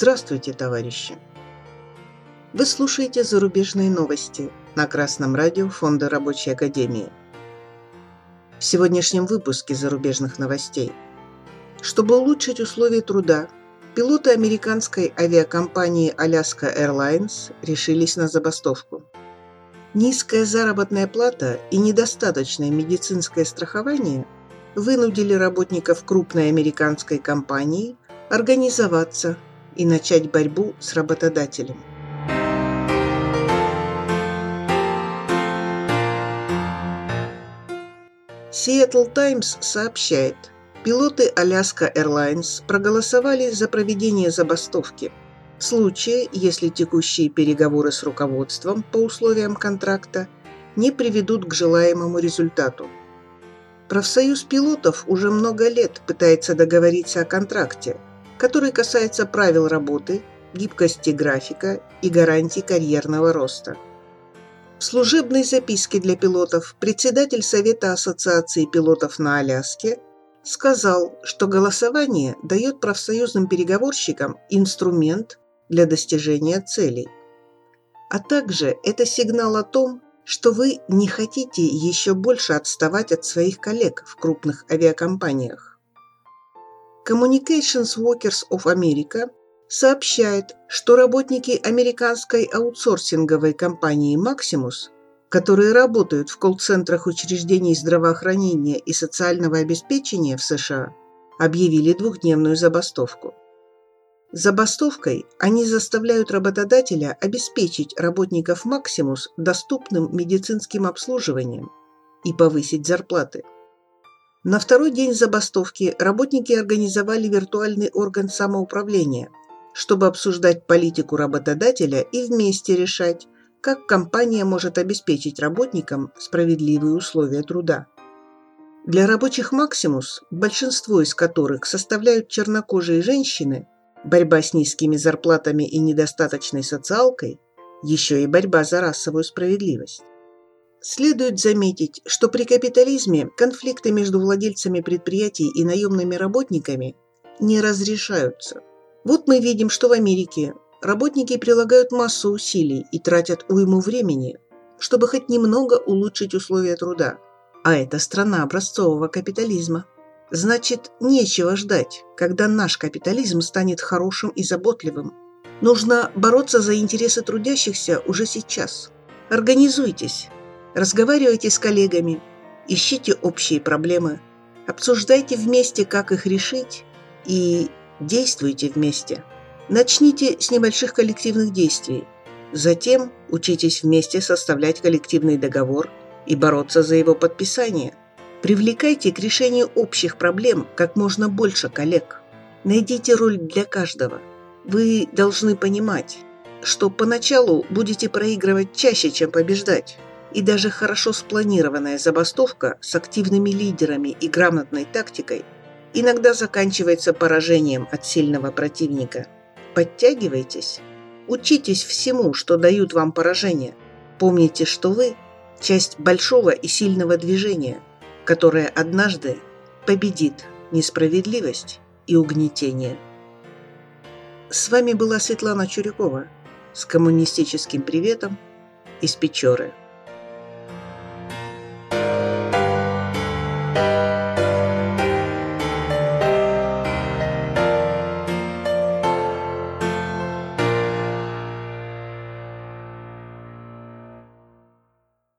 Здравствуйте, товарищи! Вы слушаете зарубежные новости на Красном радио Фонда Рабочей Академии. В сегодняшнем выпуске зарубежных новостей. Чтобы улучшить условия труда, пилоты американской авиакомпании Alaska Airlines решились на забастовку. Низкая заработная плата и недостаточное медицинское страхование вынудили работников крупной американской компании организоваться и начать борьбу с работодателем. Seattle Times сообщает, пилоты Alaska Airlines проголосовали за проведение забастовки в случае, если текущие переговоры с руководством по условиям контракта не приведут к желаемому результату. Профсоюз пилотов уже много лет пытается договориться о контракте – который касается правил работы, гибкости графика и гарантий карьерного роста. В служебной записке для пилотов председатель Совета Ассоциации пилотов на Аляске сказал, что голосование дает профсоюзным переговорщикам инструмент для достижения целей. А также это сигнал о том, что вы не хотите еще больше отставать от своих коллег в крупных авиакомпаниях. Communications Workers of America сообщает, что работники американской аутсорсинговой компании Maximus, которые работают в колл-центрах учреждений здравоохранения и социального обеспечения в США, объявили двухдневную забастовку. Забастовкой они заставляют работодателя обеспечить работников Maximus доступным медицинским обслуживанием и повысить зарплаты. На второй день забастовки работники организовали виртуальный орган самоуправления, чтобы обсуждать политику работодателя и вместе решать, как компания может обеспечить работникам справедливые условия труда. Для рабочих «Максимус», большинство из которых составляют чернокожие женщины, борьба с низкими зарплатами и недостаточной социалкой – еще и борьба за расовую справедливость. Следует заметить, что при капитализме конфликты между владельцами предприятий и наемными работниками не разрешаются. Вот мы видим, что в Америке работники прилагают массу усилий и тратят уйму времени, чтобы хоть немного улучшить условия труда. А это страна образцового капитализма. Значит, нечего ждать, когда наш капитализм станет хорошим и заботливым. Нужно бороться за интересы трудящихся уже сейчас. Организуйтесь, Разговаривайте с коллегами, ищите общие проблемы, обсуждайте вместе, как их решить, и действуйте вместе. Начните с небольших коллективных действий. Затем учитесь вместе составлять коллективный договор и бороться за его подписание. Привлекайте к решению общих проблем как можно больше коллег. Найдите роль для каждого. Вы должны понимать, что поначалу будете проигрывать чаще, чем побеждать и даже хорошо спланированная забастовка с активными лидерами и грамотной тактикой иногда заканчивается поражением от сильного противника. Подтягивайтесь, учитесь всему, что дают вам поражение. Помните, что вы – часть большого и сильного движения, которое однажды победит несправедливость и угнетение. С вами была Светлана Чурякова с коммунистическим приветом из Печоры.